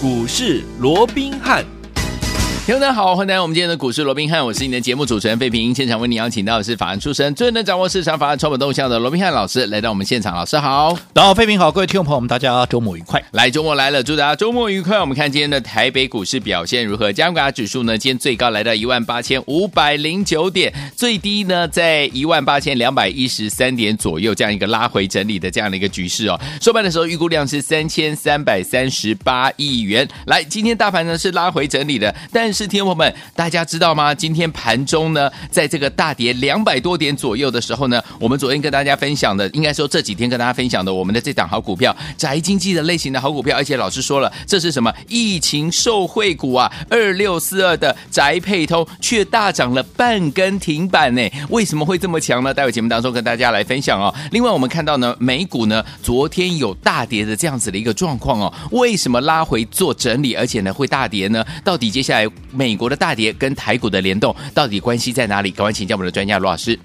股市罗宾汉。听众大家好，欢迎来到我们今天的股市罗宾汉，我是你的节目主持人费平。现场为你邀请到的是法案出身、最能掌握市场法案、传本动向的罗宾汉老师，来到我们现场。老师好，大家好，费平好，各位听众朋友们，大家周末愉快。来，周末来了，祝大家周末愉快。我们看今天的台北股市表现如何？加权指数呢？今天最高来到一万八千五百零九点，最低呢在一万八千两百一十三点左右，这样一个拉回整理的这样的一个局势哦。收盘的时候预估量是三千三百三十八亿元。来，今天大盘呢是拉回整理的，但是听众朋友们。大家知道吗？今天盘中呢，在这个大跌两百多点左右的时候呢，我们昨天跟大家分享的，应该说这几天跟大家分享的，我们的这档好股票，宅经济的类型的好股票，而且老师说了，这是什么？疫情受惠股啊，二六四二的宅配通却大涨了半根停板呢？为什么会这么强呢？待会节目当中跟大家来分享哦。另外，我们看到呢，美股呢昨天有大跌的这样子的一个状况哦，为什么拉回做整理，而且呢会大跌呢？到底接下来美国的大跌跟台股的联动到底关系在哪里？赶快请教我们的专家罗老师。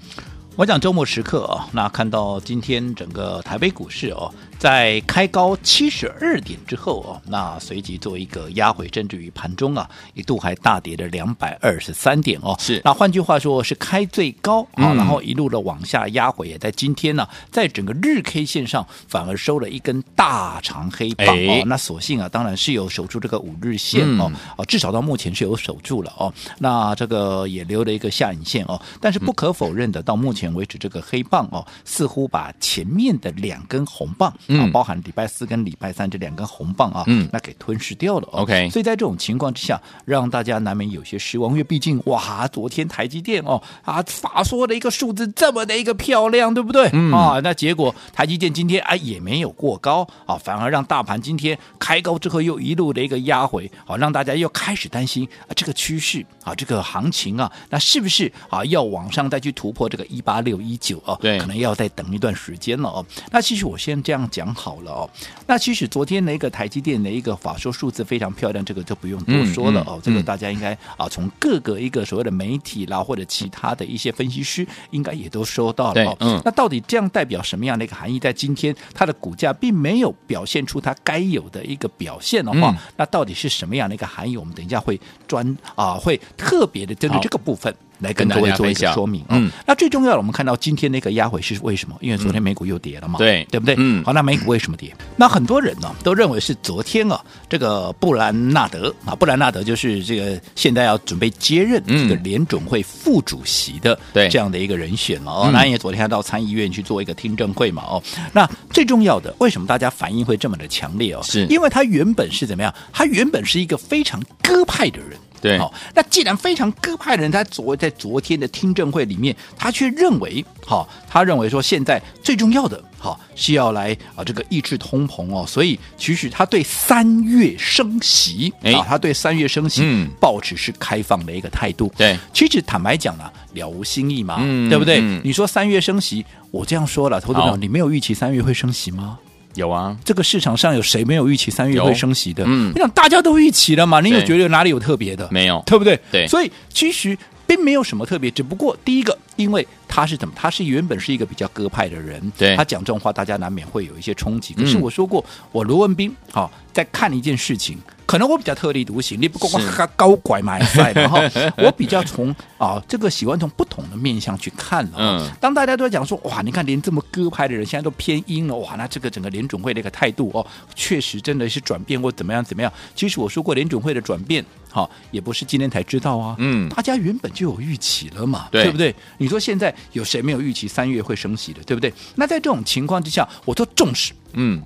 我讲周末时刻啊，那看到今天整个台北股市哦。在开高七十二点之后哦，那随即做一个压回，甚至于盘中啊一度还大跌了两百二十三点哦。是，那换句话说是开最高啊，嗯、然后一路的往下压回，也在今天呢，在整个日 K 线上反而收了一根大长黑棒哦。那所幸啊，当然是有守住这个五日线哦，哦，至少到目前是有守住了哦。那这个也留了一个下影线哦，但是不可否认的，到目前为止这个黑棒哦，似乎把前面的两根红棒。啊，包含礼拜四跟礼拜三这两根红棒啊，嗯，那给吞噬掉了。OK，所以在这种情况之下，让大家难免有些失望，因为毕竟哇，昨天台积电哦啊，法说的一个数字这么的一个漂亮，对不对？嗯、啊，那结果台积电今天啊也没有过高啊，反而让大盘今天开高之后又一路的一个压回，啊，让大家又开始担心啊这个趋势啊这个行情啊，那是不是啊要往上再去突破这个一八六一九啊？对，可能要再等一段时间了哦。那其实我先这样讲。讲好了哦，那其实昨天的一个台积电的一个法说数字非常漂亮，这个就不用多说了哦。嗯嗯、这个大家应该啊，从各个一个所谓的媒体啦，或者其他的一些分析师，应该也都收到了哦。嗯，那到底这样代表什么样的一个含义？在今天它的股价并没有表现出它该有的一个表现的话，嗯、那到底是什么样的一个含义？我们等一下会专啊，会特别的针对这个部分。来跟各位做一个说明啊，嗯，那最重要的，我们看到今天那个压回是为什么？因为昨天美股又跌了嘛，对，对不对？嗯，好，那美股为什么跌？那很多人呢都认为是昨天啊，这个布兰纳德啊，布兰纳德就是这个现在要准备接任这个联总会副主席的这样的一个人选了哦。那也昨天他到参议院去做一个听证会嘛哦。那最重要的，为什么大家反应会这么的强烈哦？是因为他原本是怎么样？他原本是一个非常鸽派的人。对，好，那既然非常鸽派的人，他昨在昨天的听证会里面，他却认为，好，他认为说现在最重要的，好是要来啊这个抑制通膨哦，所以其实他对三月升息，啊，他对三月升息，嗯，抱持是开放的一个态度。对，其实坦白讲呢，了无新意嘛，嗯，对不对？嗯，你说三月升息，我这样说了，投资者，你没有预期三月会升息吗？有啊，这个市场上有谁没有预期三月会升息的？嗯，我想大家都预期了嘛，你有觉得哪里有特别的？没有，对不对？对，所以其实并没有什么特别，只不过第一个，因为他是怎么，他是原本是一个比较鸽派的人，对，他讲这种话，大家难免会有一些冲击。可是我说过，我罗文斌好在看一件事情。可能我比较特立独行，你不跟我高拐买菜，然后 我比较从啊这个喜欢从不同的面向去看了。嗯，当大家都在讲说哇，你看连这么鸽派的人现在都偏鹰了，哇，那这个整个联准会的一个态度哦，确实真的是转变或怎么样怎么样。其实我说过联准会的转变，好也不是今天才知道啊。嗯，大家原本就有预期了嘛，对，对不对？你说现在有谁没有预期三月会升息的，对不对？那在这种情况之下，我都重视，嗯，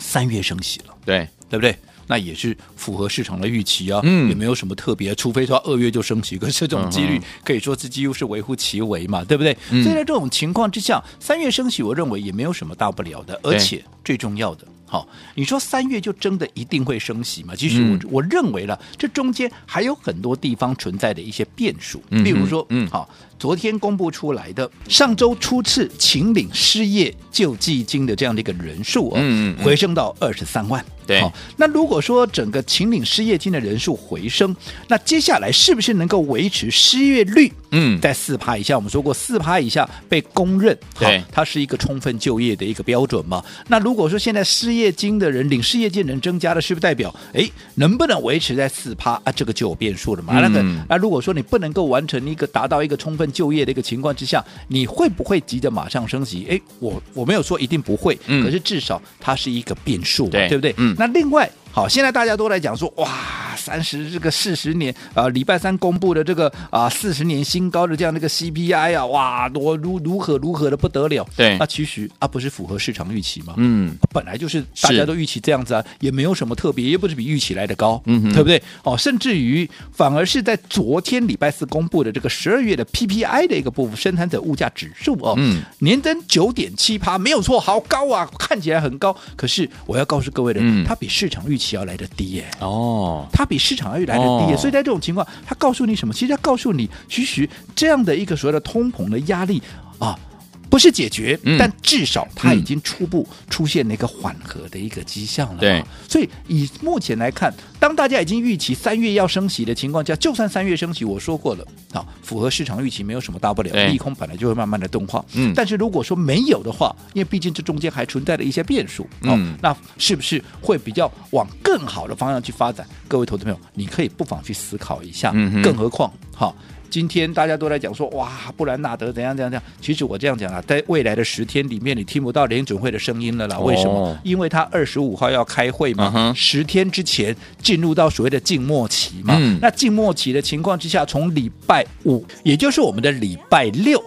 三月升息了，对，对不对？那也是符合市场的预期啊，嗯，也没有什么特别，除非说二月就升息，可是这种几率可以说是几乎是微乎其微嘛，对不对？嗯，所以在这种情况之下，三月升息，我认为也没有什么大不了的，而且最重要的，好，你说三月就真的一定会升息吗？其实我我认为了，这中间还有很多地方存在的一些变数，比如说，嗯，好，昨天公布出来的上周初次请领失业救济金的这样的一个人数哦，嗯，回升到二十三万。对，好，那如果说整个秦岭失业金的人数回升，那接下来是不是能够维持失业率？嗯，在四趴以下，我们说过四趴以下被公认，对，它是一个充分就业的一个标准嘛。那如果说现在失业金的人领失业金的人增加了，是不是代表哎能不能维持在四趴啊？这个就有变数了嘛。嗯、那个那如果说你不能够完成一个达到一个充分就业的一个情况之下，你会不会急着马上升级？哎，我我没有说一定不会，嗯、可是至少它是一个变数嘛，对，对不对？嗯，那另外。好，现在大家都来讲说，哇，三十这个四十年啊，礼拜三公布的这个啊四十年新高的这样的一个 CPI 啊，哇，多如如何如何的不得了。对，那其实啊，不是符合市场预期吗？嗯，本来就是大家都预期这样子啊，也没有什么特别，又不是比预期来的高，嗯，对不对？哦，甚至于反而是在昨天礼拜四公布的这个十二月的 PPI 的一个部分生产者物价指数哦，嗯，年增九点七趴，没有错，好高啊，看起来很高。可是我要告诉各位的，嗯，它比市场预期。要来的低耶哦，它比市场要来的低，哦、所以在这种情况，它告诉你什么？其实它告诉你，其实这样的一个所谓的通膨的压力啊。不是解决，嗯、但至少它已经初步出现了一个缓和的一个迹象了。对，所以以目前来看，当大家已经预期三月要升息的情况下，就算三月升息，我说过了啊，符合市场预期没有什么大不了，利空本来就会慢慢的钝化。嗯，但是如果说没有的话，因为毕竟这中间还存在了一些变数，嗯，那是不是会比较往更好的方向去发展？各位投资朋友，你可以不妨去思考一下。嗯，更何况，好。今天大家都在讲说，哇，布兰纳德怎样怎样怎样。其实我这样讲啊，在未来的十天里面，你听不到联准会的声音了啦。为什么？哦、因为他二十五号要开会嘛，十天之前进入到所谓的静默期嘛。嗯、那静默期的情况之下，从礼拜五，也就是我们的礼拜六，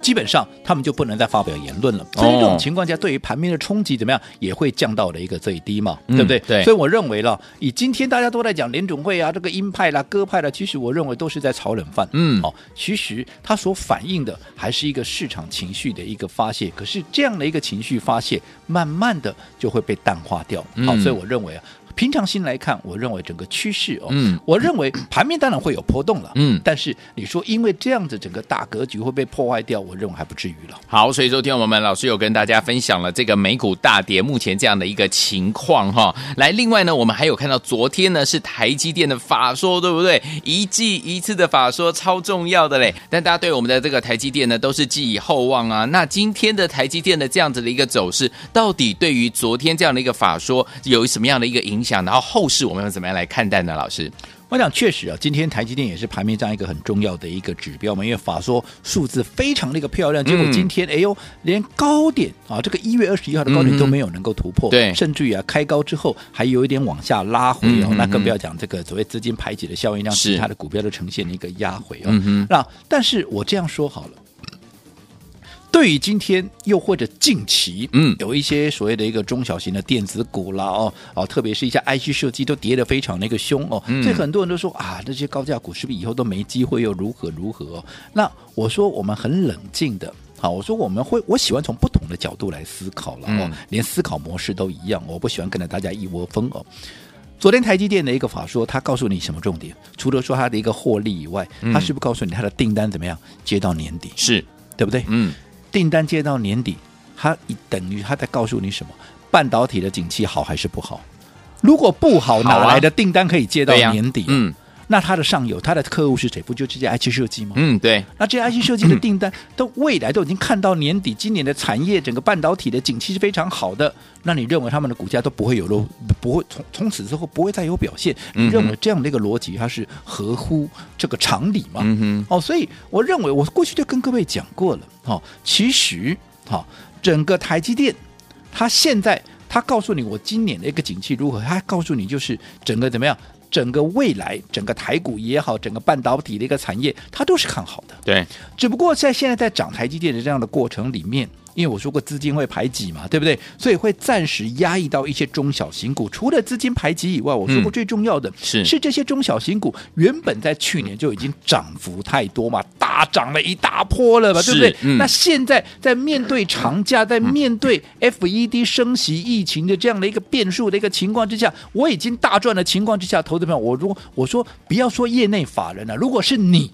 基本上他们就不能再发表言论了。所以这种情况下，对于盘面的冲击怎么样，也会降到了一个最低嘛，嗯、对不对？对。所以我认为了，以今天大家都在讲联总会啊，这个鹰派啦、鸽派啦，其实我认为都是在炒冷饭。嗯，好，其实它所反映的还是一个市场情绪的一个发泄，可是这样的一个情绪发泄，慢慢的就会被淡化掉。好，所以我认为啊。平常心来看，我认为整个趋势哦，嗯，我认为盘面当然会有波动了，嗯，但是你说因为这样子整个大格局会被破坏掉，我认为还不至于了。好，所以昨天我们老师有跟大家分享了这个美股大跌目前这样的一个情况哈。来，另外呢，我们还有看到昨天呢是台积电的法说，对不对？一季一次的法说超重要的嘞，但大家对我们的这个台积电呢都是寄以厚望啊。那今天的台积电的这样子的一个走势，到底对于昨天这样的一个法说有什么样的一个影响？讲，然后后市我们要怎么样来看待呢？老师，我想确实啊，今天台积电也是盘面上一个很重要的一个指标嘛，因为法说数字非常的一个漂亮，结果今天、嗯、哎呦，连高点啊，这个一月二十一号的高点都没有能够突破，对、嗯，甚至于啊，开高之后还有一点往下拉回哦，嗯、那更不要讲这个所谓资金排挤的效应，让其他的股票都呈现了一个压回哦。嗯，那但是我这样说好了。对于今天又或者近期，嗯，有一些所谓的一个中小型的电子股啦，哦哦，特别是一些 IC 设计都跌得非常那个凶哦，嗯、所以很多人都说啊，这些高价股是不是以后都没机会又如何如何、哦？那我说我们很冷静的，好，我说我们会，我喜欢从不同的角度来思考了哦，嗯、连思考模式都一样，我不喜欢跟着大家一窝蜂哦。昨天台积电的一个法说，他告诉你什么重点？除了说他的一个获利以外，他是不是告诉你他的订单怎么样接到年底？是对不对？嗯。订单接到年底，它等于他在告诉你什么？半导体的景气好还是不好？如果不好，哪来的订单可以接到年底？嗯。那它的上游，它的客户是谁？不就这些 IC 设计吗？嗯，对。那这些 IC 设计的订单，都未来都已经看到年底，今年的产业整个半导体的景气是非常好的。那你认为他们的股价都不会有漏，不会从从此之后不会再有表现？你认为这样的一个逻辑，它是合乎这个常理吗？哦，所以我认为，我过去就跟各位讲过了。哦，其实，好，整个台积电，它现在它告诉你，我今年的一个景气如何？它告诉你，就是整个怎么样？整个未来，整个台股也好，整个半导体的一个产业，它都是看好的。对，只不过在现在在涨台积电的这样的过程里面。因为我说过资金会排挤嘛，对不对？所以会暂时压抑到一些中小型股。除了资金排挤以外，我说过最重要的是是这些中小型股原本在去年就已经涨幅太多嘛，大涨了一大波了嘛，对不对？嗯、那现在在面对长假，在面对 FED 升息疫情的这样的一个变数的一个情况之下，我已经大赚的情况之下，投资朋友，我如果我说不要说业内法人了，如果是你，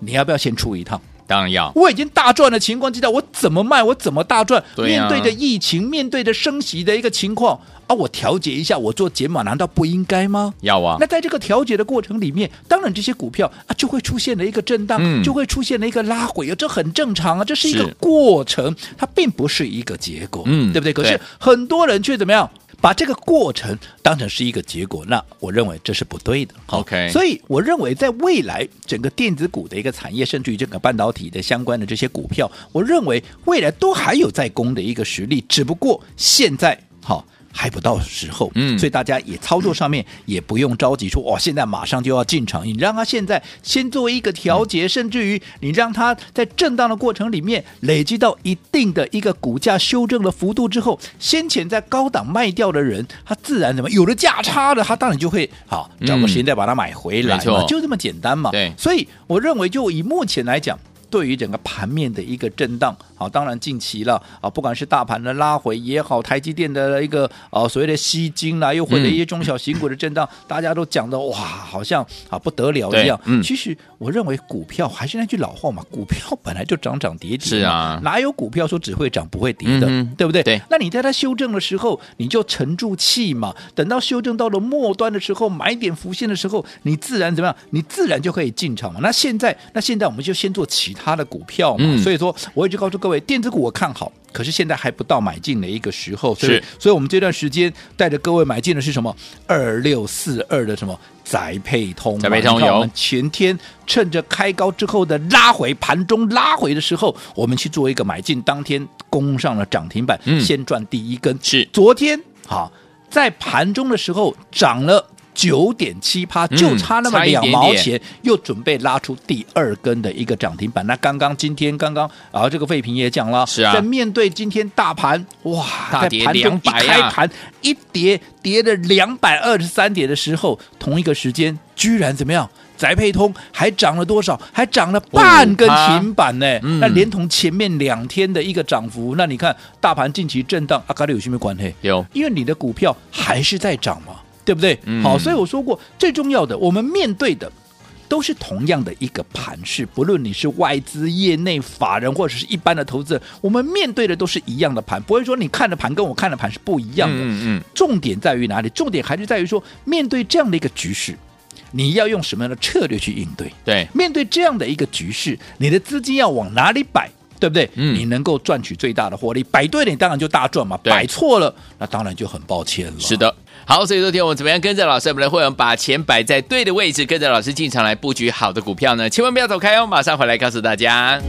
你要不要先出一趟？当然要。我已经大赚的情况之下，我怎么卖？我怎么大赚？对啊、面对着疫情，面对着升息的一个情况啊，我调节一下，我做减码，难道不应该吗？要啊。那在这个调节的过程里面，当然这些股票啊就会出现了一个震荡，嗯、就会出现了一个拉回啊，这很正常啊，这是一个过程，它并不是一个结果，嗯，对不对？可是很多人却怎么样？把这个过程当成是一个结果，那我认为这是不对的。OK，所以我认为在未来整个电子股的一个产业，甚至于整个半导体的相关的这些股票，我认为未来都还有在攻的一个实力，只不过现在好。还不到时候，嗯，所以大家也操作上面也不用着急说，说哇，现在马上就要进场，你让他现在先做一个调节，嗯、甚至于你让他在震荡的过程里面累积到一定的一个股价修正的幅度之后，先前在高档卖掉的人，他自然怎么有了价差的，他当然就会好找个时间再把它买回来嘛，嗯、就这么简单嘛。对，所以我认为就以目前来讲。对于整个盘面的一个震荡，好，当然近期了啊，不管是大盘的拉回也好，台积电的一个啊所谓的吸金啦，又或者一些中小型股的震荡，嗯、大家都讲的哇，好像啊不得了一样。嗯，其实我认为股票还是那句老话嘛，股票本来就涨涨跌跌，是啊，哪有股票说只会涨不会跌的，嗯、对不对？对。那你在它修正的时候，你就沉住气嘛，等到修正到了末端的时候，买点浮现的时候，你自然怎么样？你自然就可以进场嘛。那现在，那现在我们就先做其他。它的股票嘛，嗯、所以说我一直告诉各位，电子股我看好，可是现在还不到买进的一个时候，所以是所以我们这段时间带着各位买进的是什么？二六四二的什么宅配通？宅配通有前天趁着开高之后的拉回，盘中拉回的时候，我们去做一个买进，当天攻上了涨停板，嗯、先赚第一根。是昨天好在盘中的时候涨了。九点七趴，就差那么两毛钱，嗯、点点又准备拉出第二根的一个涨停板。那刚刚今天刚刚啊，这个费平也讲了，是啊，在面对今天大盘哇，大跌两百啊，开盘一跌跌了两百二十三点的时候，同一个时间居然怎么样？宅配通还涨了多少？还涨了半根停板呢。嗯、那连同前面两天的一个涨幅，那你看大盘近期震荡，阿卡里有什么关系？有，因为你的股票还是在涨嘛。对不对？嗯、好，所以我说过，最重要的，我们面对的都是同样的一个盘势，不论你是外资、业内法人或者是一般的投资人，我们面对的都是一样的盘，不会说你看的盘跟我看的盘是不一样的。嗯嗯。重点在于哪里？重点还是在于说，面对这样的一个局势，你要用什么样的策略去应对？对，面对这样的一个局势，你的资金要往哪里摆？对不对？嗯，你能够赚取最大的获利，摆对了，你当然就大赚嘛。对摆错了，那当然就很抱歉了。是的。好，所以昨天我们怎么样跟着老师，我们的会员把钱摆在对的位置，跟着老师进场来布局好的股票呢？千万不要走开哦，马上回来告诉大家。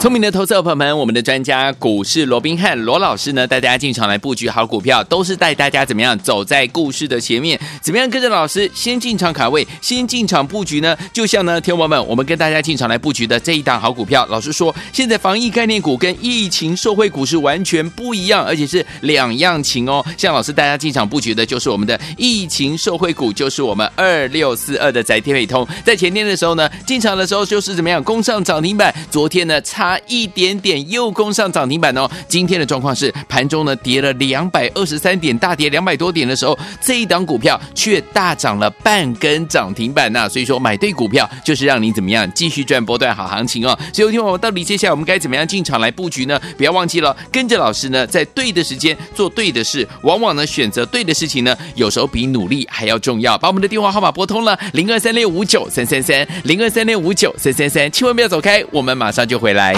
聪明的投资者朋友们，我们的专家股市罗宾汉罗老师呢，带大家进场来布局好股票，都是带大家怎么样走在故事的前面，怎么样跟着老师先进场卡位，先进场布局呢？就像呢，天王们，我们跟大家进场来布局的这一档好股票，老师说，现在防疫概念股跟疫情受惠股是完全不一样，而且是两样情哦。像老师带大家进场布局的就是我们的疫情受惠股，就是我们二六四二的宅天美通，在前天的时候呢，进场的时候就是怎么样攻上涨停板，昨天呢差。一点点又攻上涨停板哦！今天的状况是盘中呢跌了两百二十三点，大跌两百多点的时候，这一档股票却大涨了半根涨停板呐！所以说买对股票就是让你怎么样继续赚波段好行情哦！所以听我们到底接下来我们该怎么样进场来布局呢？不要忘记了跟着老师呢，在对的时间做对的事，往往呢选择对的事情呢，有时候比努力还要重要。把我们的电话号码拨通了零二三六五九三三三零二三六五九三三三，千万不要走开，我们马上就回来。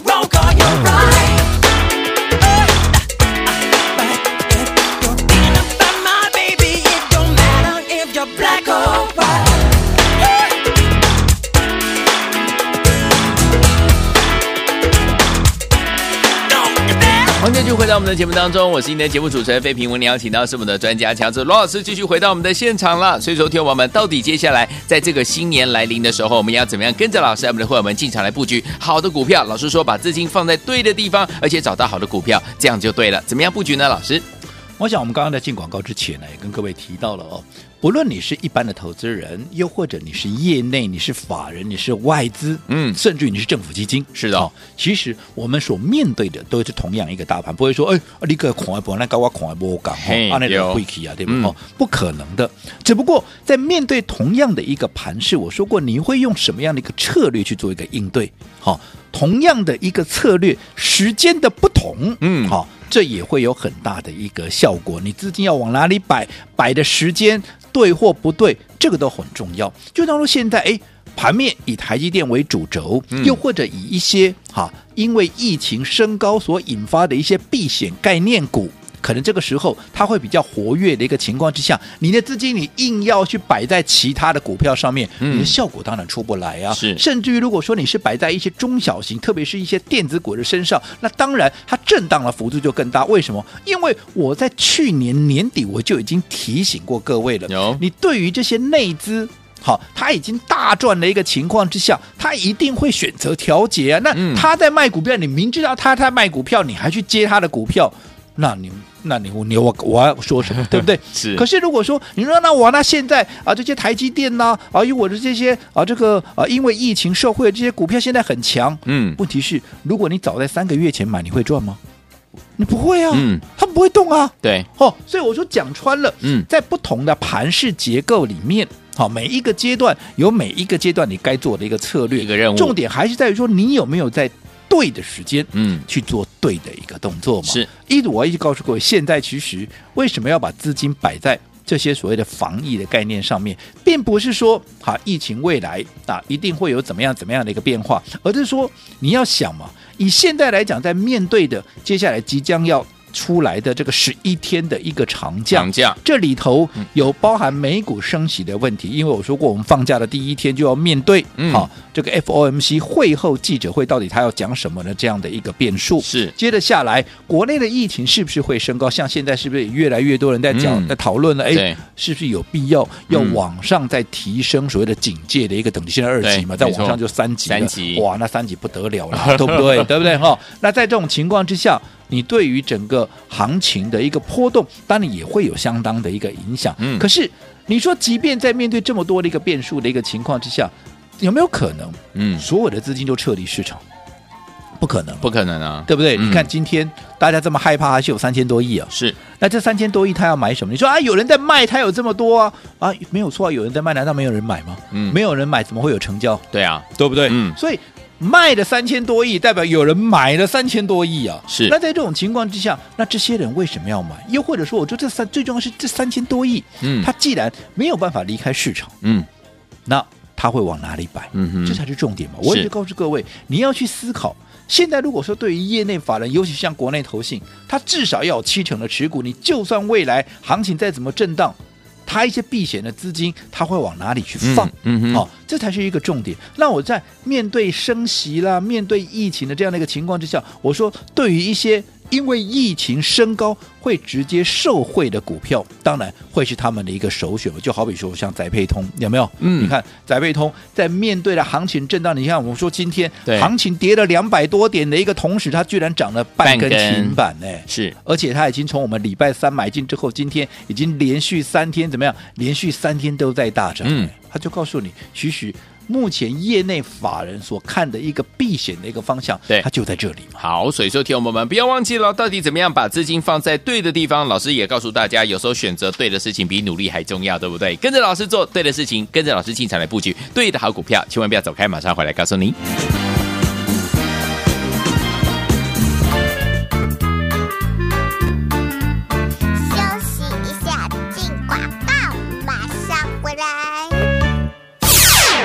roll. 在我们的节目当中，我是今天节目主持人费平。我们邀请到是我们的专家乔治罗老师，继续回到我们的现场了。所以说，听我们到底接下来在这个新年来临的时候，我们要怎么样跟着老师，我们的会员们进场来布局好的股票？老师说，把资金放在对的地方，而且找到好的股票，这样就对了。怎么样布局呢？老师，我想我们刚刚在进广告之前呢，也跟各位提到了哦。不论你是一般的投资人，又或者你是业内，你是法人，你是外资，嗯，甚至于你是政府基金，是的、哦。其实我们所面对的都是同样一个大盘，不会说，哎，你个恐慌，那高我恐慌不敢，啊，那个会起啊，对不对？哦，不可能的。只不过在面对同样的一个盘势，我说过，你会用什么样的一个策略去做一个应对？好，同样的一个策略，时间的不同，嗯，好，这也会有很大的一个效果。你资金要往哪里摆，摆的时间。对或不对，这个都很重要。就当说现在，哎，盘面以台积电为主轴，嗯、又或者以一些哈，因为疫情升高所引发的一些避险概念股。可能这个时候它会比较活跃的一个情况之下，你的资金你硬要去摆在其他的股票上面，嗯、你的效果当然出不来啊。是，甚至于如果说你是摆在一些中小型，特别是一些电子股的身上，那当然它震荡的幅度就更大。为什么？因为我在去年年底我就已经提醒过各位了，有你对于这些内资，好，他已经大赚的一个情况之下，他一定会选择调节啊。那他在卖股票，你明知道他在卖股票，你还去接他的股票，那你。那你你我我要说什么，对不对？是。可是如果说你说那我那现在啊这些台积电呐啊，因为我的这些啊这个啊因为疫情受惠的这些股票现在很强，嗯，问题是如果你早在三个月前买，你会赚吗？你不会啊，嗯，它不会动啊，对，哦，所以我说讲穿了，嗯，在不同的盘式结构里面，好，每一个阶段有每一个阶段你该做的一个策略，一个任务，重点还是在于说你有没有在。对的时间，嗯，去做对的一个动作嘛。是，一我一直告诉各位，现在其实为什么要把资金摆在这些所谓的防疫的概念上面，并不是说哈疫情未来啊一定会有怎么样怎么样的一个变化，而是说你要想嘛，以现在来讲，在面对的接下来即将要。出来的这个十一天的一个长假，长假这里头有包含美股升息的问题，因为我说过，我们放假的第一天就要面对，嗯，好，这个 FOMC 会后记者会到底他要讲什么呢？这样的一个变数是。接着下来，国内的疫情是不是会升高？像现在是不是越来越多人在讲、嗯、在讨论了？哎，是不是有必要要往上再提升所谓的警戒的一个等级？现在二级嘛，在往上就三级，三级哇，那三级不得了了，对不对？对不对？哈，那在这种情况之下。你对于整个行情的一个波动，当然也会有相当的一个影响。嗯，可是你说，即便在面对这么多的一个变数的一个情况之下，有没有可能？嗯，所有的资金都撤离市场？不可能，不可能啊，对不对？嗯，你看今天大家这么害怕，还是有三千多亿啊？是，那这三千多亿他要买什么？你说啊，有人在卖，他有这么多啊？啊，没有错啊，有人在卖，难道没有人买吗？嗯，没有人买，怎么会有成交？对啊，对不对？嗯，所以。卖了三千多亿，代表有人买了三千多亿啊！是。那在这种情况之下，那这些人为什么要买？又或者说，我觉得这三最重要是这三千多亿，嗯，他既然没有办法离开市场，嗯，那他会往哪里摆？嗯哼，这才是重点嘛。我也就告诉各位，你要去思考。现在如果说对于业内法人，尤其像国内投信，他至少要有七成的持股，你就算未来行情再怎么震荡。他一些避险的资金，他会往哪里去放？嗯嗯，好、哦，这才是一个重点。那我在面对升息啦，面对疫情的这样的一个情况之下，我说对于一些。因为疫情升高会直接受惠的股票，当然会是他们的一个首选。就好比说像宅配通，有没有？嗯，你看宅配通在面对的行情震荡，你看我们说今天行情跌了两百多点的一个同时，它居然涨了半根停板呢。是，而且它已经从我们礼拜三买进之后，今天已经连续三天怎么样？连续三天都在大涨。嗯，他就告诉你，其实。目前业内法人所看的一个避险的一个方向，对，它就在这里嘛。好，所以说听友们不要忘记了，到底怎么样把资金放在对的地方？老师也告诉大家，有时候选择对的事情比努力还重要，对不对？跟着老师做对的事情，跟着老师进场来布局对的好股票，千万不要走开，马上回来告诉您。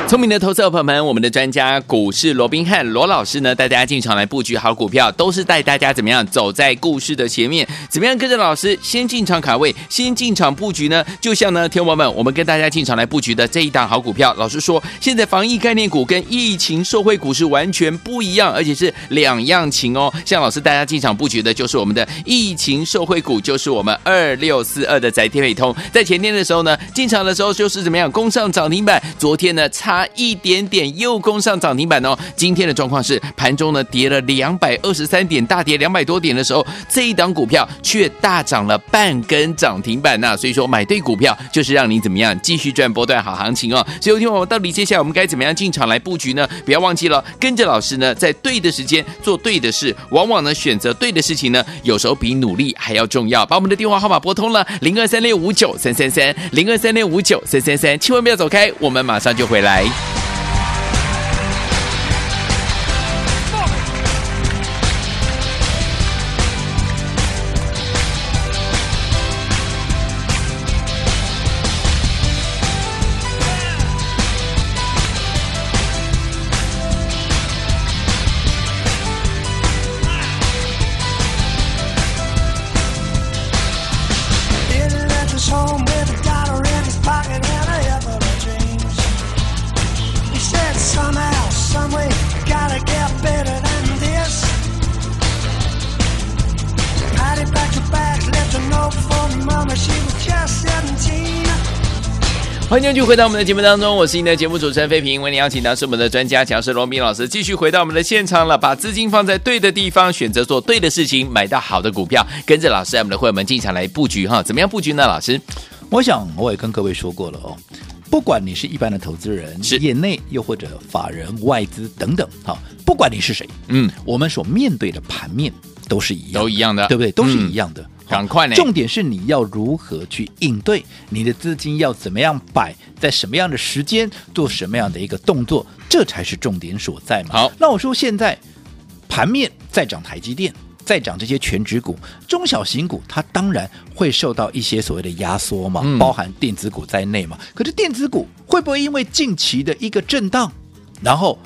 聪明的投资者朋友们，我们的专家股市罗宾汉罗老师呢，带大家进场来布局好股票，都是带大家怎么样走在故事的前面，怎么样跟着老师先进场卡位，先进场布局呢？就像呢，听众朋友们，我们跟大家进场来布局的这一档好股票，老师说，现在防疫概念股跟疫情受惠股是完全不一样，而且是两样情哦。像老师带大家进场布局的就是我们的疫情受惠股，就是我们二六四二的载天通，在前天的时候呢，进场的时候就是怎么样攻上涨停板，昨天呢差。一点点又攻上涨停板哦！今天的状况是盘中呢跌了两百二十三点，大跌两百多点的时候，这一档股票却大涨了半根涨停板呐、所以说买对股票就是让你怎么样继续赚波段好行情哦！所以有听我到底接下来我们该怎么样进场来布局呢？不要忘记了跟着老师呢，在对的时间做对的事，往往呢选择对的事情呢，有时候比努力还要重要。把我们的电话号码拨通了零二三六五九三三三零二三六五九三三三，千万不要走开，我们马上就回来。欢续回到我们的节目当中，我是您的节目主持人费平。为您邀请到是我们的专家讲师罗斌老师，继续回到我们的现场了。把资金放在对的地方，选择做对的事情，买到好的股票，跟着老师，我们的会员们进场来布局哈。怎么样布局呢？老师，我想我也跟各位说过了哦，不管你是一般的投资人，是业内又或者法人、外资等等，哈，不管你是谁，嗯，我们所面对的盘面都是一样，都一样的，对不对？都是一样的。嗯赶快呢！重点是你要如何去应对，你的资金要怎么样摆，在什么样的时间做什么样的一个动作，这才是重点所在嘛。好，那我说现在盘面在涨台积电，在涨这些全职股、中小型股，它当然会受到一些所谓的压缩嘛，包含电子股在内嘛。可是电子股会不会因为近期的一个震荡，然后？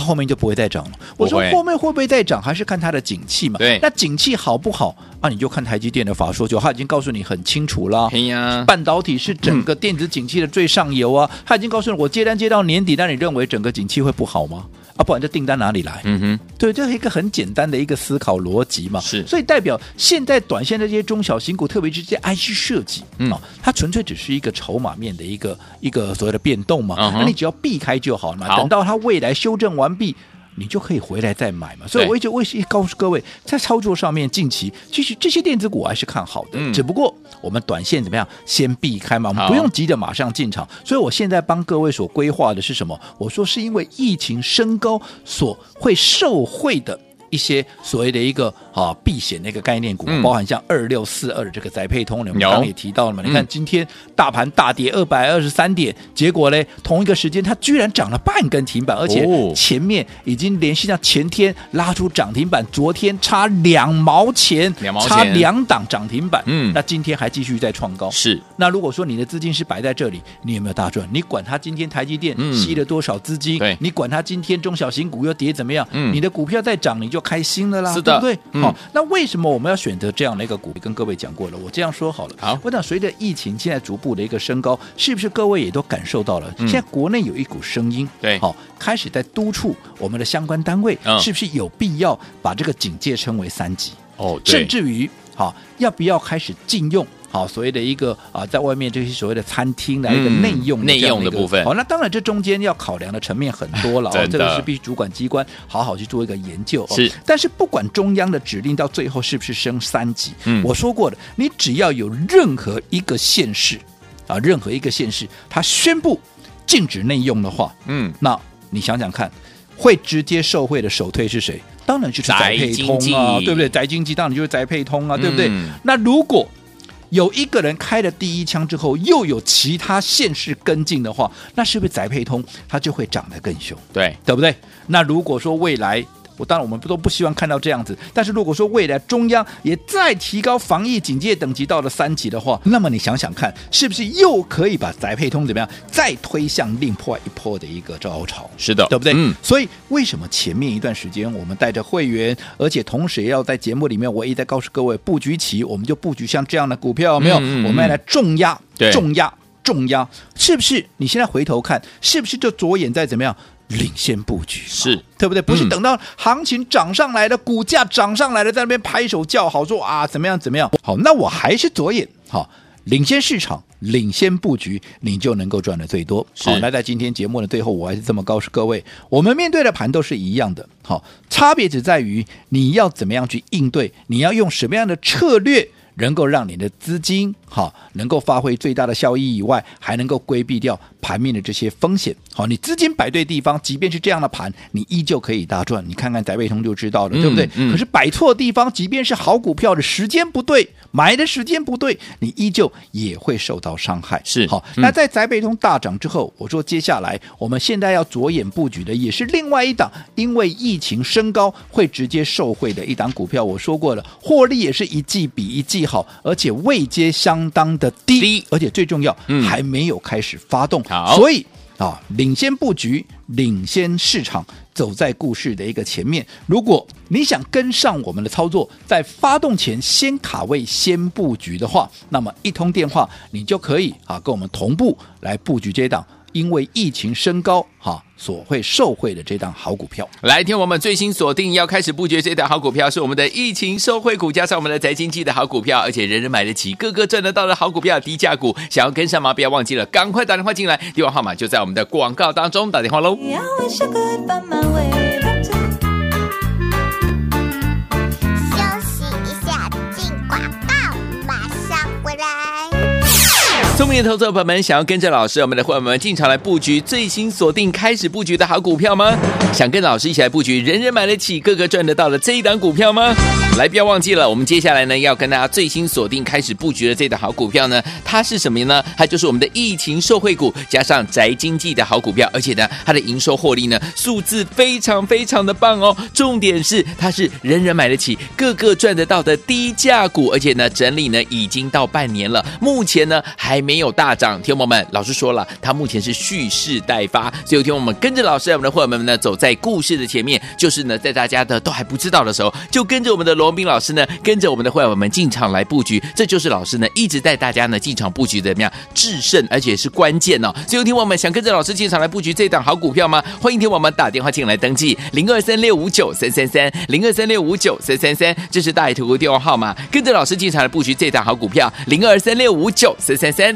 后面就不会再涨了。我说后面会不会再涨，还是看它的景气嘛。对，那景气好不好啊？你就看台积电的法说，就他已经告诉你很清楚了。哎呀，半导体是整个 电子景气的最上游啊。他已经告诉你，我接单接到年底，那你认为整个景气会不好吗？啊，不然这订单哪里来？嗯哼，对，这是一个很简单的一个思考逻辑嘛。是，所以代表现在短线的这些中小型股，特别是这些 IC 设计，嗯，它纯粹只是一个筹码面的一个一个所谓的变动嘛。那你只要避开就好了嘛。等到它未来修正完毕。你就可以回来再买嘛，所以我一直我一直告诉各位，在操作上面，近期其实这些电子股还是看好的，嗯、只不过我们短线怎么样，先避开嘛，我们不用急着马上进场。所以我现在帮各位所规划的是什么？我说是因为疫情升高所会受惠的。一些所谓的一个啊避险的一个概念股，包含像二六四二的这个载配通，我们刚刚也提到了嘛。你看今天大盘大跌二百二十三点，结果呢，同一个时间它居然涨了半根停板，而且前面已经连续到前天拉出涨停板，昨天差两毛钱，两毛钱差两档涨停板。嗯，那今天还继续在创高。是，那如果说你的资金是摆在这里，你有没有大赚？你管它今天台积电吸了多少资金？对，你管它今天中小型股又跌怎么样？嗯，你的股票在涨，你就。就开心了啦，是的，对不对？好、嗯，那为什么我们要选择这样的一个股？跟各位讲过了，我这样说好了。好，我想随着疫情现在逐步的一个升高，是不是各位也都感受到了？嗯、现在国内有一股声音，对，好，开始在督促我们的相关单位，是不是有必要把这个警戒称为三级？哦，甚至于，好，要不要开始禁用？好，所谓的一个啊，在外面这些所谓的餐厅的一个内用内用的部分，好，那当然这中间要考量的层面很多了，哦，这个是必须主管机关好好去做一个研究。是，但是不管中央的指令到最后是不是升三级，嗯，我说过的，你只要有任何一个县市啊，任何一个县市，它宣布禁止内用的话，嗯，那你想想看，会直接受贿的首推是谁？当然就是宅配通啊，对不对？宅经济当然就是宅配通啊，对不对？嗯、那如果有一个人开了第一枪之后，又有其他县市跟进的话，那是不是宅配通它就会涨得更凶？对，对不对？那如果说未来我当然我们不都不希望看到这样子。但是如果说未来中央也再提高防疫警戒等级到了三级的话，那么你想想看，是不是又可以把宅配通怎么样再推向另破一波的一个高潮？是的，对不对？嗯。所以为什么前面一段时间我们带着会员，而且同时也要在节目里面，我一再告诉各位布局起，我们就布局像这样的股票，有没有？嗯嗯嗯，我们要来重压，重压。重压是不是？你现在回头看，是不是就着眼在怎么样领先布局？是对不对？不是等到行情涨上来了，股价涨上来了，在那边拍手叫好，说啊怎么样怎么样？好，那我还是左眼好领先市场，领先布局，你就能够赚的最多。好，那在今天节目的最后，我还是这么告诉各位，我们面对的盘都是一样的，好，差别只在于你要怎么样去应对，你要用什么样的策略。能够让你的资金哈能够发挥最大的效益以外，还能够规避掉盘面的这些风险。好，你资金摆对地方，即便是这样的盘，你依旧可以大赚。你看看宅配通就知道了，嗯、对不对？嗯、可是摆错地方，即便是好股票的时间不对，买的时间不对，你依旧也会受到伤害。是好，那在宅配通大涨之后，我说接下来我们现在要着眼布局的也是另外一档，因为疫情升高会直接受惠的一档股票。我说过了，获利也是一季比一季好，而且位阶相当的低，低而且最重要，嗯、还没有开始发动，所以啊，领先布局，领先市场，走在故事的一个前面。如果你想跟上我们的操作，在发动前先卡位、先布局的话，那么一通电话，你就可以啊，跟我们同步来布局这档。因为疫情升高，哈，所会受惠的这档好股票，来听我们最新锁定要开始布局这档好股票，是我们的疫情受惠股，加上我们的宅经济的好股票，而且人人买得起，个个赚得到的好股票，低价股，想要跟上吗？不要忘记了，赶快打电话进来，电话号码就在我们的广告当中，打电话喽。聪明的投资者朋友们，想要跟着老师，我们的伙伴们进场来布局最新锁定开始布局的好股票吗？想跟老师一起来布局，人人买得起，个个赚得到的这一档股票吗？来，不要忘记了，我们接下来呢要跟大家最新锁定开始布局的这档好股票呢，它是什么呢？它就是我们的疫情受惠股，加上宅经济的好股票，而且呢，它的营收获利呢数字非常非常的棒哦。重点是它是人人买得起，个个赚得到的低价股，而且呢整理呢已经到半年了，目前呢还。没有大涨，听友们，老师说了，他目前是蓄势待发，所以听我们跟着老师，我们的伙伴们呢，走在故事的前面，就是呢，在大家的都还不知道的时候，就跟着我们的罗宾老师呢，跟着我们的伙伴们进场来布局，这就是老师呢一直带大家呢进场布局怎么样制胜，而且是关键哦。所以听我们想跟着老师进场来布局这档好股票吗？欢迎听我们打电话进来登记零二三六五九三三三零二三六五九三三三，这是大爱投顾电话号码，跟着老师进场来布局这档好股票零二三六五九三三三。